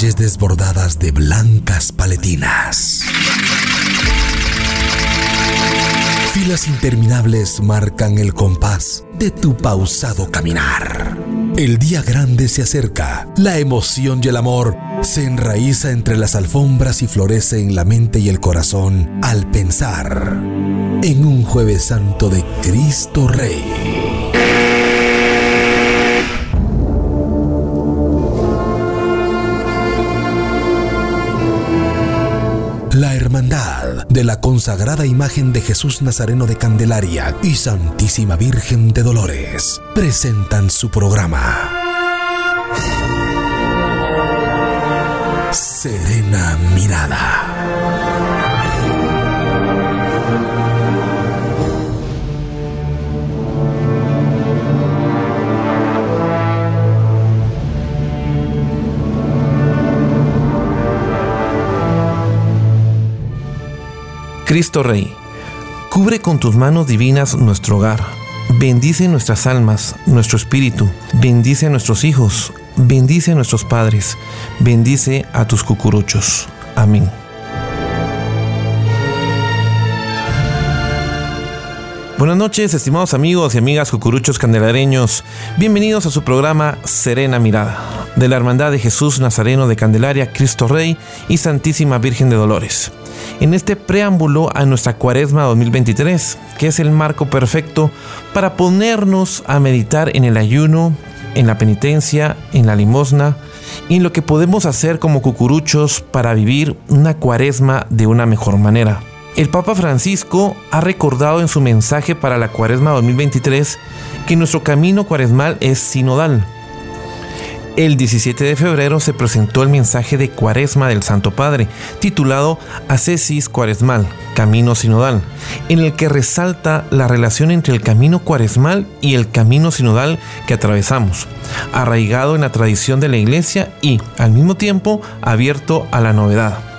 calles desbordadas de blancas paletinas. Filas interminables marcan el compás de tu pausado caminar. El día grande se acerca, la emoción y el amor se enraiza entre las alfombras y florece en la mente y el corazón al pensar en un jueves santo de Cristo Rey. De la consagrada imagen de Jesús Nazareno de Candelaria y Santísima Virgen de Dolores presentan su programa. Serena Mirada. Cristo Rey, cubre con tus manos divinas nuestro hogar. Bendice nuestras almas, nuestro espíritu. Bendice a nuestros hijos. Bendice a nuestros padres. Bendice a tus cucuruchos. Amén. Buenas noches, estimados amigos y amigas cucuruchos candelareños. Bienvenidos a su programa Serena Mirada, de la Hermandad de Jesús Nazareno de Candelaria, Cristo Rey y Santísima Virgen de Dolores en este preámbulo a nuestra Cuaresma 2023, que es el marco perfecto para ponernos a meditar en el ayuno, en la penitencia, en la limosna y en lo que podemos hacer como cucuruchos para vivir una Cuaresma de una mejor manera. El Papa Francisco ha recordado en su mensaje para la Cuaresma 2023 que nuestro camino cuaresmal es sinodal el 17 de febrero se presentó el mensaje de Cuaresma del Santo Padre, titulado Ascesis Cuaresmal, Camino Sinodal, en el que resalta la relación entre el camino cuaresmal y el camino sinodal que atravesamos, arraigado en la tradición de la Iglesia y, al mismo tiempo, abierto a la novedad.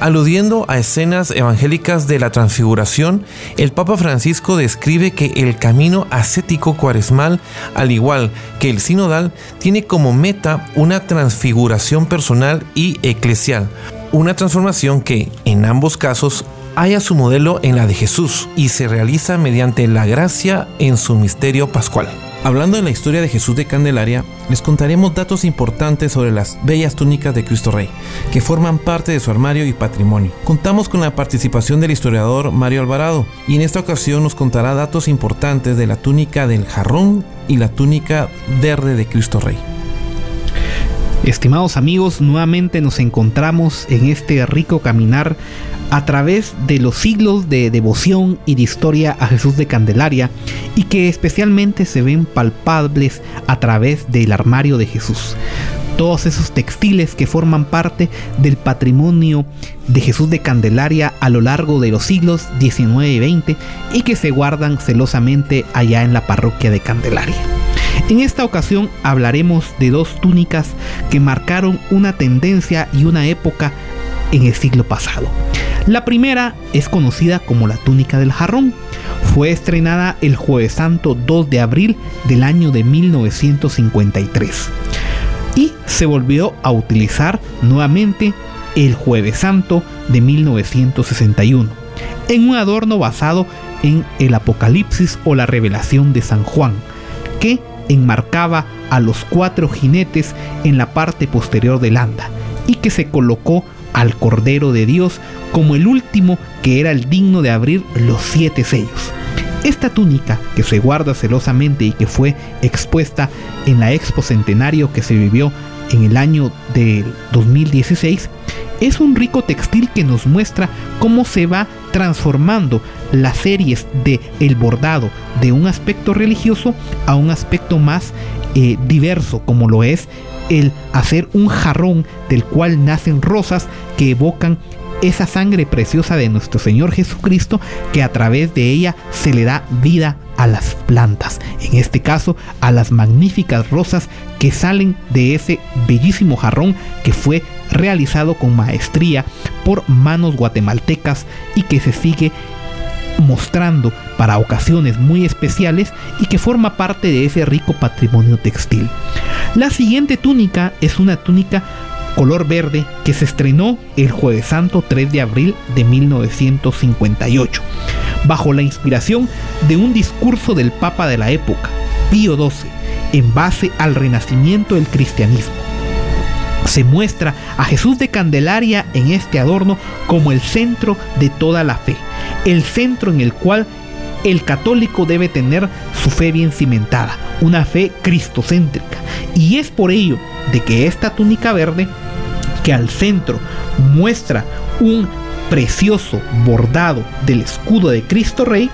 Aludiendo a escenas evangélicas de la transfiguración, el Papa Francisco describe que el camino ascético cuaresmal, al igual que el sinodal, tiene como meta una transfiguración personal y eclesial, una transformación que, en ambos casos, haya su modelo en la de Jesús y se realiza mediante la gracia en su misterio pascual. Hablando de la historia de Jesús de Candelaria, les contaremos datos importantes sobre las bellas túnicas de Cristo Rey, que forman parte de su armario y patrimonio. Contamos con la participación del historiador Mario Alvarado, y en esta ocasión nos contará datos importantes de la túnica del jarrón y la túnica verde de Cristo Rey. Estimados amigos, nuevamente nos encontramos en este rico caminar a través de los siglos de devoción y de historia a Jesús de Candelaria y que especialmente se ven palpables a través del armario de Jesús. Todos esos textiles que forman parte del patrimonio de Jesús de Candelaria a lo largo de los siglos XIX y XX y que se guardan celosamente allá en la parroquia de Candelaria. En esta ocasión hablaremos de dos túnicas que marcaron una tendencia y una época en el siglo pasado. La primera es conocida como la túnica del jarrón. Fue estrenada el jueves santo 2 de abril del año de 1953 y se volvió a utilizar nuevamente el jueves santo de 1961 en un adorno basado en el Apocalipsis o la revelación de San Juan, que enmarcaba a los cuatro jinetes en la parte posterior del anda y que se colocó al Cordero de Dios como el último que era el digno de abrir los siete sellos. Esta túnica, que se guarda celosamente y que fue expuesta en la Expo Centenario que se vivió en el año del 2016, es un rico textil que nos muestra cómo se va transformando las series de el bordado de un aspecto religioso a un aspecto más eh, diverso como lo es el hacer un jarrón del cual nacen rosas que evocan esa sangre preciosa de nuestro Señor Jesucristo que a través de ella se le da vida a las plantas, en este caso a las magníficas rosas que salen de ese bellísimo jarrón que fue realizado con maestría por manos guatemaltecas y que se sigue mostrando para ocasiones muy especiales y que forma parte de ese rico patrimonio textil. La siguiente túnica es una túnica color verde que se estrenó el jueves santo 3 de abril de 1958, bajo la inspiración de un discurso del Papa de la época, Pío XII, en base al renacimiento del cristianismo. Se muestra a Jesús de Candelaria en este adorno como el centro de toda la fe, el centro en el cual el católico debe tener su fe bien cimentada, una fe cristocéntrica. Y es por ello de que esta túnica verde, que al centro muestra un precioso bordado del escudo de Cristo Rey,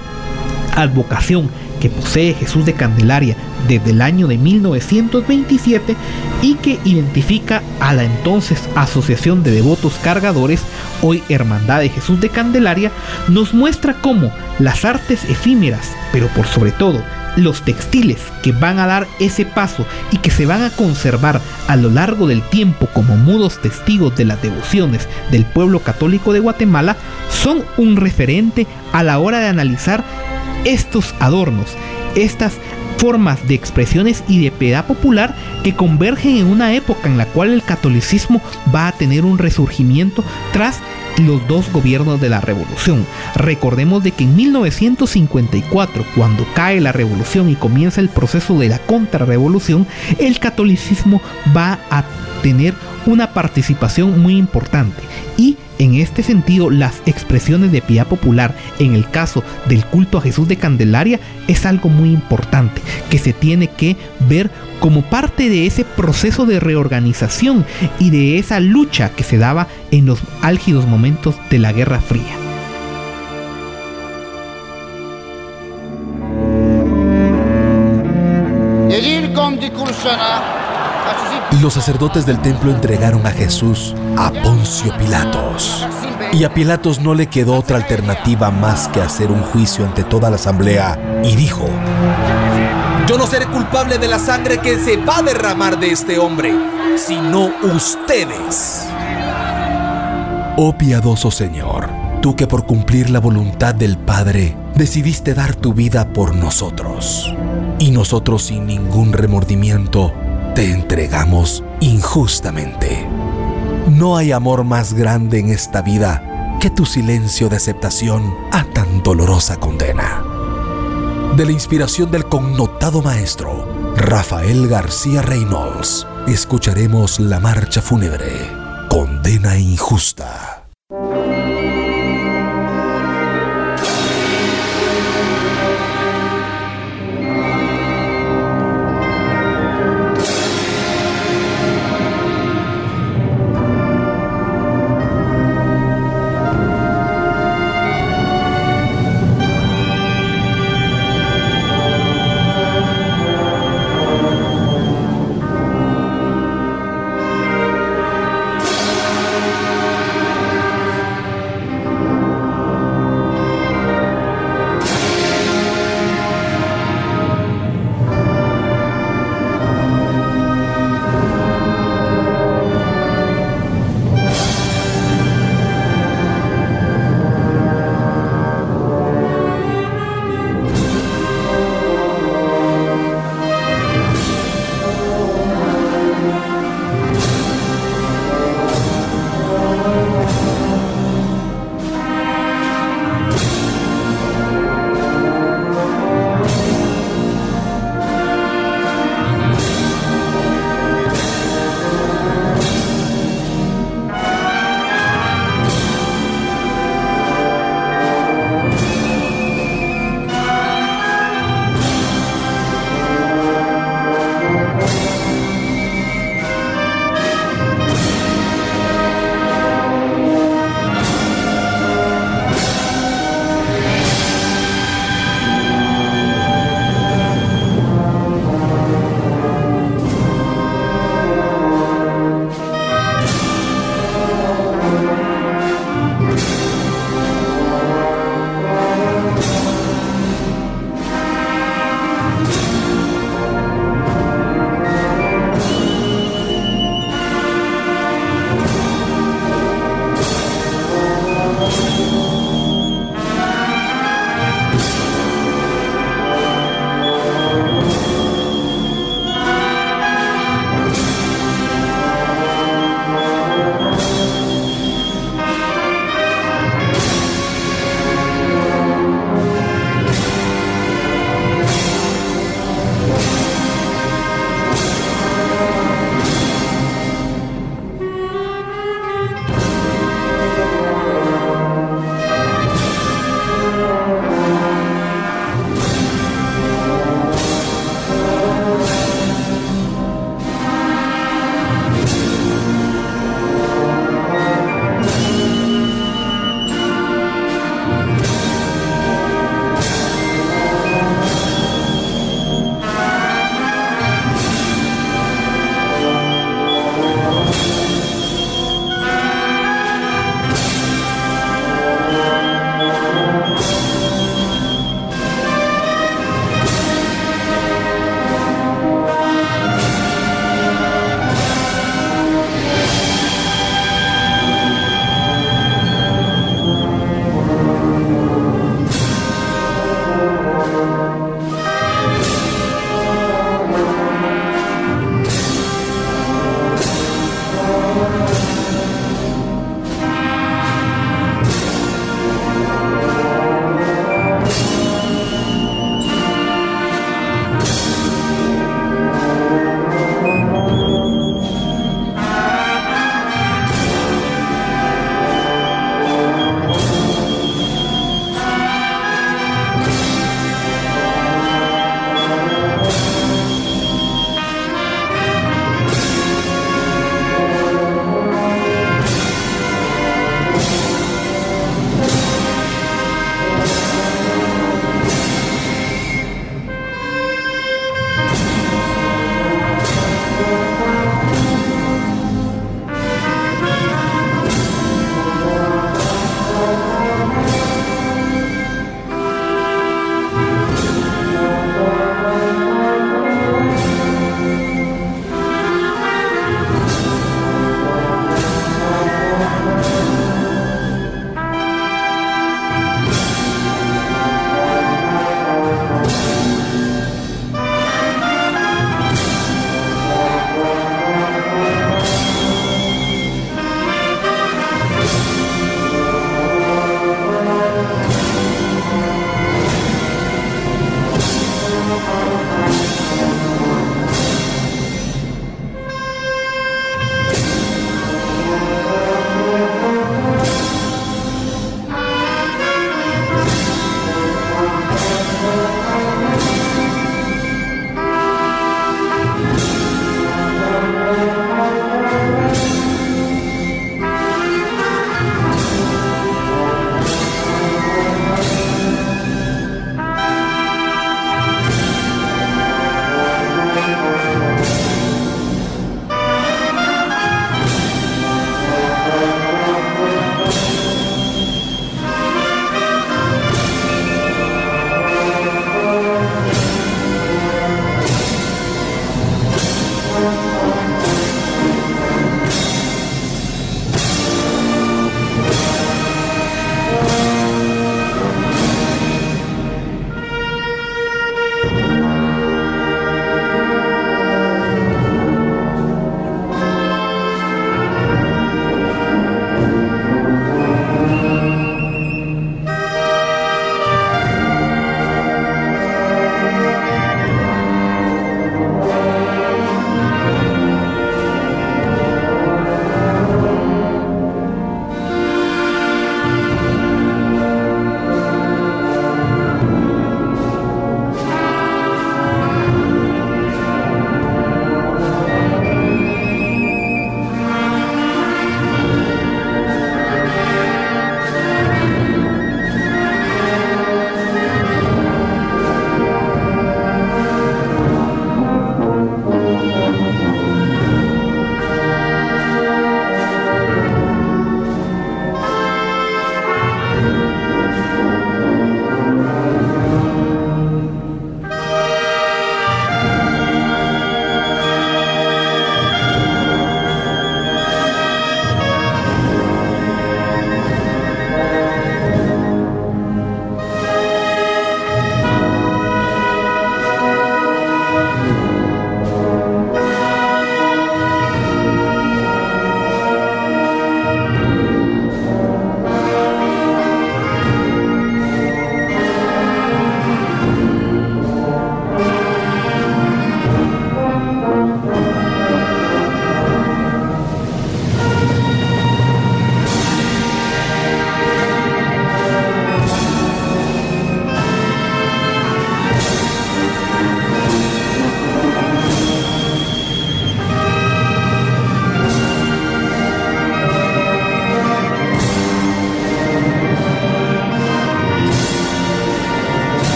advocación que posee Jesús de Candelaria desde el año de 1927 y que identifica a la entonces Asociación de Devotos Cargadores, hoy Hermandad de Jesús de Candelaria, nos muestra cómo las artes efímeras, pero por sobre todo los textiles que van a dar ese paso y que se van a conservar a lo largo del tiempo como mudos testigos de las devociones del pueblo católico de Guatemala son un referente a la hora de analizar estos adornos, estas formas de expresiones y de piedad popular que convergen en una época en la cual el catolicismo va a tener un resurgimiento tras los dos gobiernos de la revolución. Recordemos de que en 1954, cuando cae la revolución y comienza el proceso de la contrarrevolución, el catolicismo va a tener una participación muy importante y en este sentido, las expresiones de piedad popular en el caso del culto a Jesús de Candelaria es algo muy importante que se tiene que ver como parte de ese proceso de reorganización y de esa lucha que se daba en los álgidos momentos de la Guerra Fría. Los sacerdotes del templo entregaron a Jesús a Poncio Pilatos. Y a Pilatos no le quedó otra alternativa más que hacer un juicio ante toda la asamblea y dijo, yo no seré culpable de la sangre que se va a derramar de este hombre, sino ustedes. Oh piadoso Señor, tú que por cumplir la voluntad del Padre decidiste dar tu vida por nosotros, y nosotros sin ningún remordimiento te entregamos injustamente. No hay amor más grande en esta vida que tu silencio de aceptación a tan dolorosa condena. De la inspiración del connotado maestro Rafael García Reynolds, escucharemos la marcha fúnebre, Condena Injusta.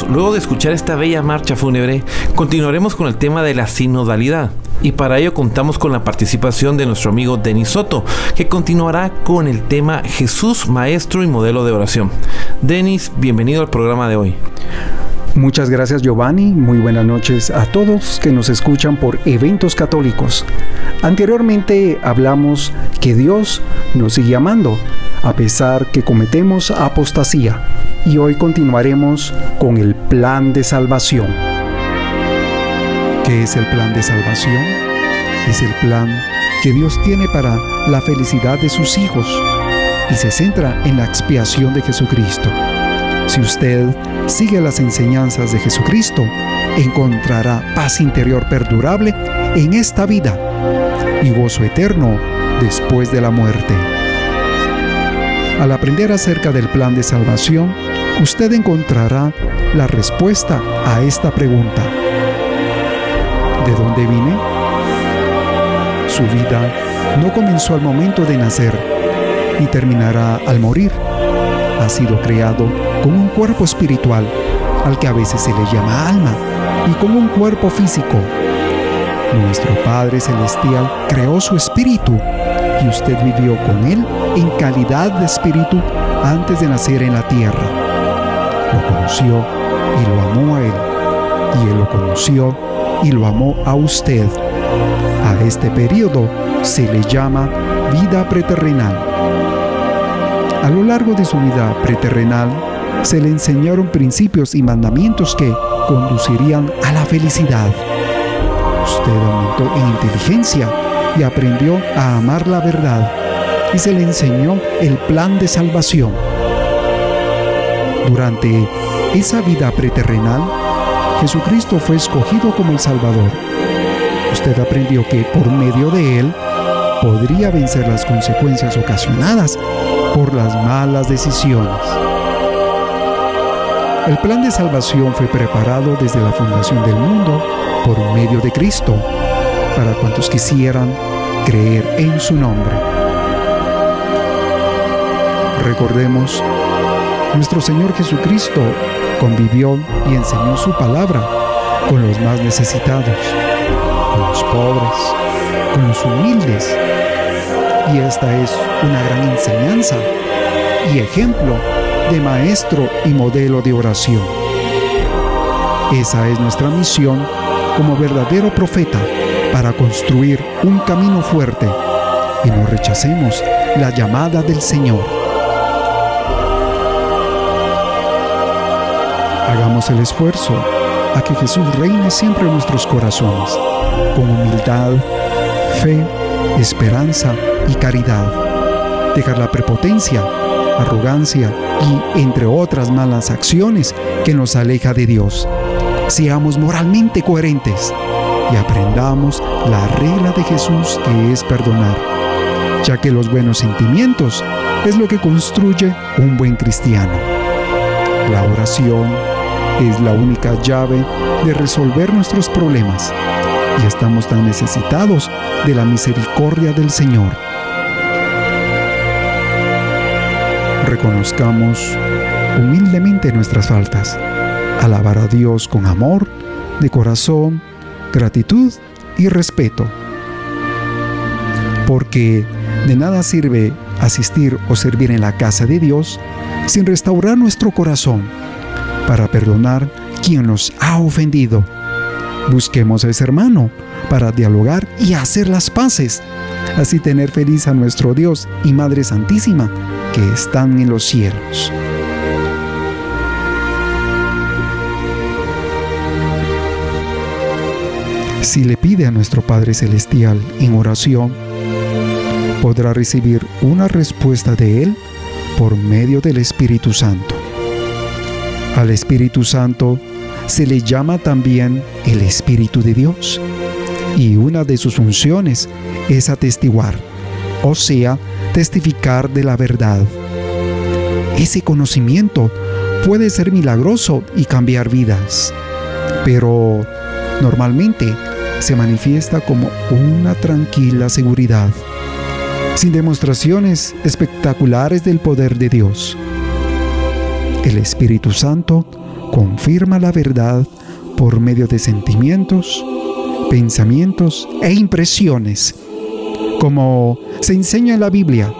Luego de escuchar esta bella marcha fúnebre, continuaremos con el tema de la sinodalidad. Y para ello contamos con la participación de nuestro amigo Denis Soto, que continuará con el tema Jesús, Maestro y Modelo de Oración. Denis, bienvenido al programa de hoy. Muchas gracias Giovanni, muy buenas noches a todos que nos escuchan por eventos católicos. Anteriormente hablamos que Dios nos sigue amando, a pesar que cometemos apostasía, y hoy continuaremos con el plan de salvación. ¿Qué es el plan de salvación? Es el plan que Dios tiene para la felicidad de sus hijos y se centra en la expiación de Jesucristo. Si usted sigue las enseñanzas de Jesucristo, encontrará paz interior perdurable en esta vida y gozo eterno después de la muerte. Al aprender acerca del plan de salvación, usted encontrará la respuesta a esta pregunta. ¿De dónde vine? Su vida no comenzó al momento de nacer y terminará al morir. Ha sido creado con un cuerpo espiritual, al que a veces se le llama alma, y con un cuerpo físico. Nuestro Padre Celestial creó su espíritu y usted vivió con él en calidad de espíritu antes de nacer en la tierra. Lo conoció y lo amó a él, y él lo conoció y lo amó a usted. A este periodo se le llama vida preterrenal. A lo largo de su vida preterrenal, se le enseñaron principios y mandamientos que conducirían a la felicidad. Usted aumentó en inteligencia y aprendió a amar la verdad y se le enseñó el plan de salvación. Durante esa vida preterrenal, Jesucristo fue escogido como el Salvador. Usted aprendió que por medio de él podría vencer las consecuencias ocasionadas por las malas decisiones. El plan de salvación fue preparado desde la fundación del mundo por medio de Cristo, para cuantos quisieran creer en su nombre. Recordemos, nuestro Señor Jesucristo convivió y enseñó su palabra con los más necesitados, con los pobres, con los humildes. Y esta es una gran enseñanza y ejemplo de maestro y modelo de oración. Esa es nuestra misión como verdadero profeta para construir un camino fuerte y no rechacemos la llamada del Señor. Hagamos el esfuerzo a que Jesús reine siempre en nuestros corazones, con humildad, fe, esperanza y caridad. Dejar la prepotencia arrogancia y entre otras malas acciones que nos aleja de Dios. Seamos moralmente coherentes y aprendamos la regla de Jesús que es perdonar, ya que los buenos sentimientos es lo que construye un buen cristiano. La oración es la única llave de resolver nuestros problemas y estamos tan necesitados de la misericordia del Señor. reconozcamos humildemente nuestras faltas, alabar a Dios con amor, de corazón, gratitud y respeto. Porque de nada sirve asistir o servir en la casa de Dios sin restaurar nuestro corazón para perdonar quien nos ha ofendido. Busquemos a ese hermano para dialogar y hacer las paces, así tener feliz a nuestro Dios y Madre Santísima que están en los cielos. Si le pide a nuestro Padre Celestial en oración, podrá recibir una respuesta de Él por medio del Espíritu Santo. Al Espíritu Santo se le llama también el Espíritu de Dios y una de sus funciones es atestiguar, o sea, testificar de la verdad. Ese conocimiento puede ser milagroso y cambiar vidas, pero normalmente se manifiesta como una tranquila seguridad, sin demostraciones espectaculares del poder de Dios. El Espíritu Santo confirma la verdad por medio de sentimientos, pensamientos e impresiones. Como se enseña en la Biblia,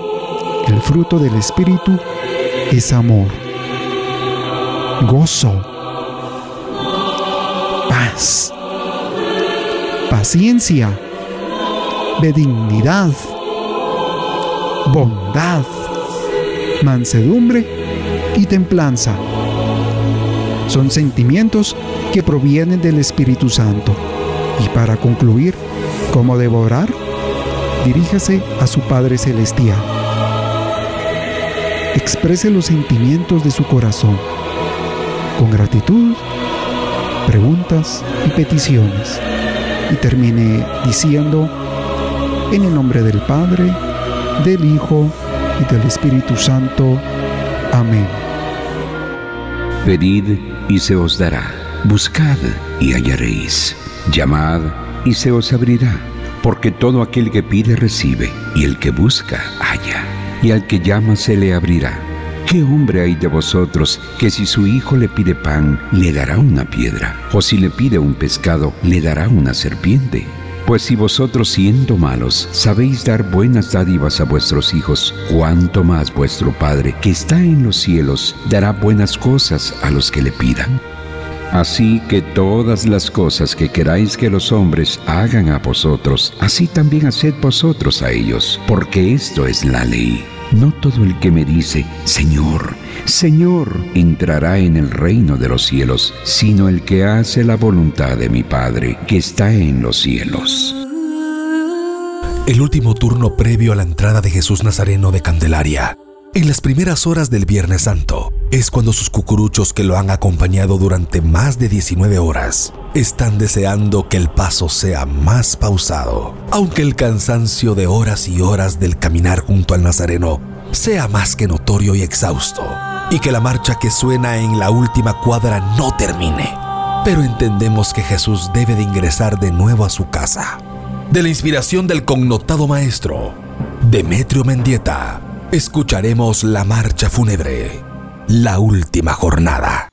el fruto del Espíritu es amor, gozo, paz, paciencia, benignidad, bondad, mansedumbre y templanza. Son sentimientos que provienen del Espíritu Santo. Y para concluir, ¿cómo devorar? Diríjase a su Padre Celestial. Exprese los sentimientos de su corazón con gratitud, preguntas y peticiones. Y termine diciendo, en el nombre del Padre, del Hijo y del Espíritu Santo. Amén. Pedid y se os dará. Buscad y hallaréis. Llamad y se os abrirá. Porque todo aquel que pide recibe, y el que busca halla, y al que llama se le abrirá. ¿Qué hombre hay de vosotros que si su hijo le pide pan, le dará una piedra? ¿O si le pide un pescado, le dará una serpiente? Pues si vosotros siendo malos sabéis dar buenas dádivas a vuestros hijos, cuánto más vuestro Padre que está en los cielos dará buenas cosas a los que le pidan. Así que todas las cosas que queráis que los hombres hagan a vosotros, así también haced vosotros a ellos, porque esto es la ley. No todo el que me dice, Señor, Señor, entrará en el reino de los cielos, sino el que hace la voluntad de mi Padre que está en los cielos. El último turno previo a la entrada de Jesús Nazareno de Candelaria, en las primeras horas del Viernes Santo, es cuando sus cucuruchos que lo han acompañado durante más de 19 horas están deseando que el paso sea más pausado, aunque el cansancio de horas y horas del caminar junto al Nazareno sea más que notorio y exhausto, y que la marcha que suena en la última cuadra no termine. Pero entendemos que Jesús debe de ingresar de nuevo a su casa. De la inspiración del connotado maestro, Demetrio Mendieta, escucharemos la marcha fúnebre, la última jornada.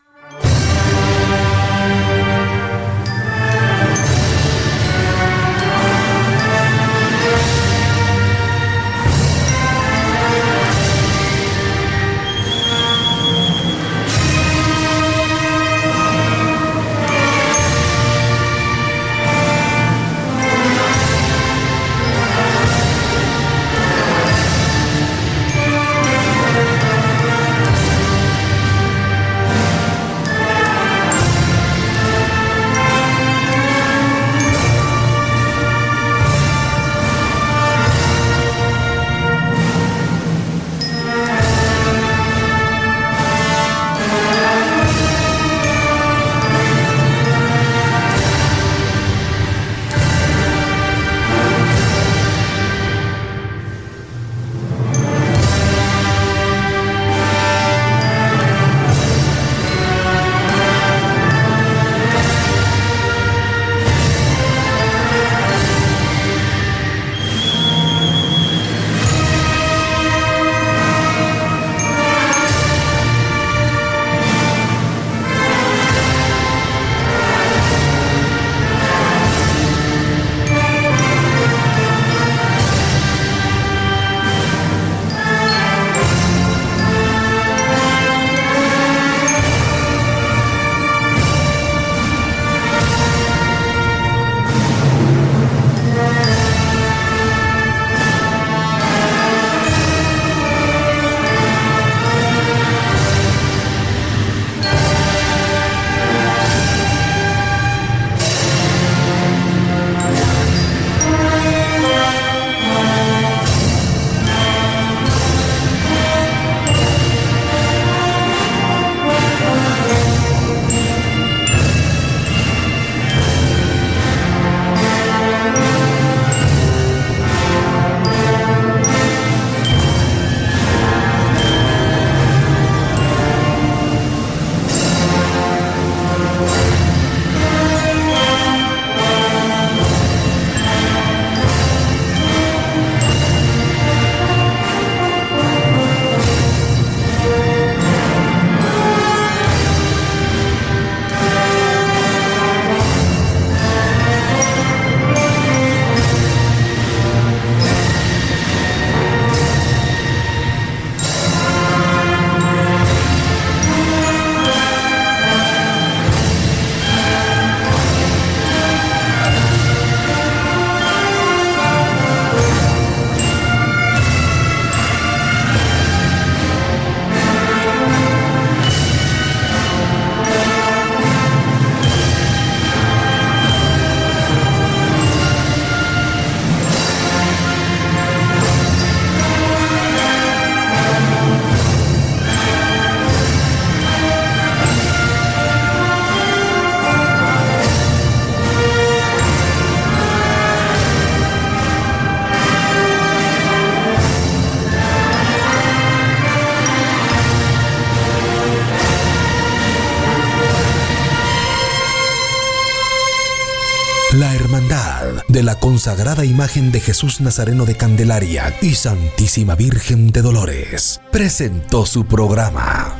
Consagrada imagen de Jesús Nazareno de Candelaria y Santísima Virgen de Dolores presentó su programa.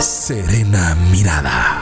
Serena Mirada.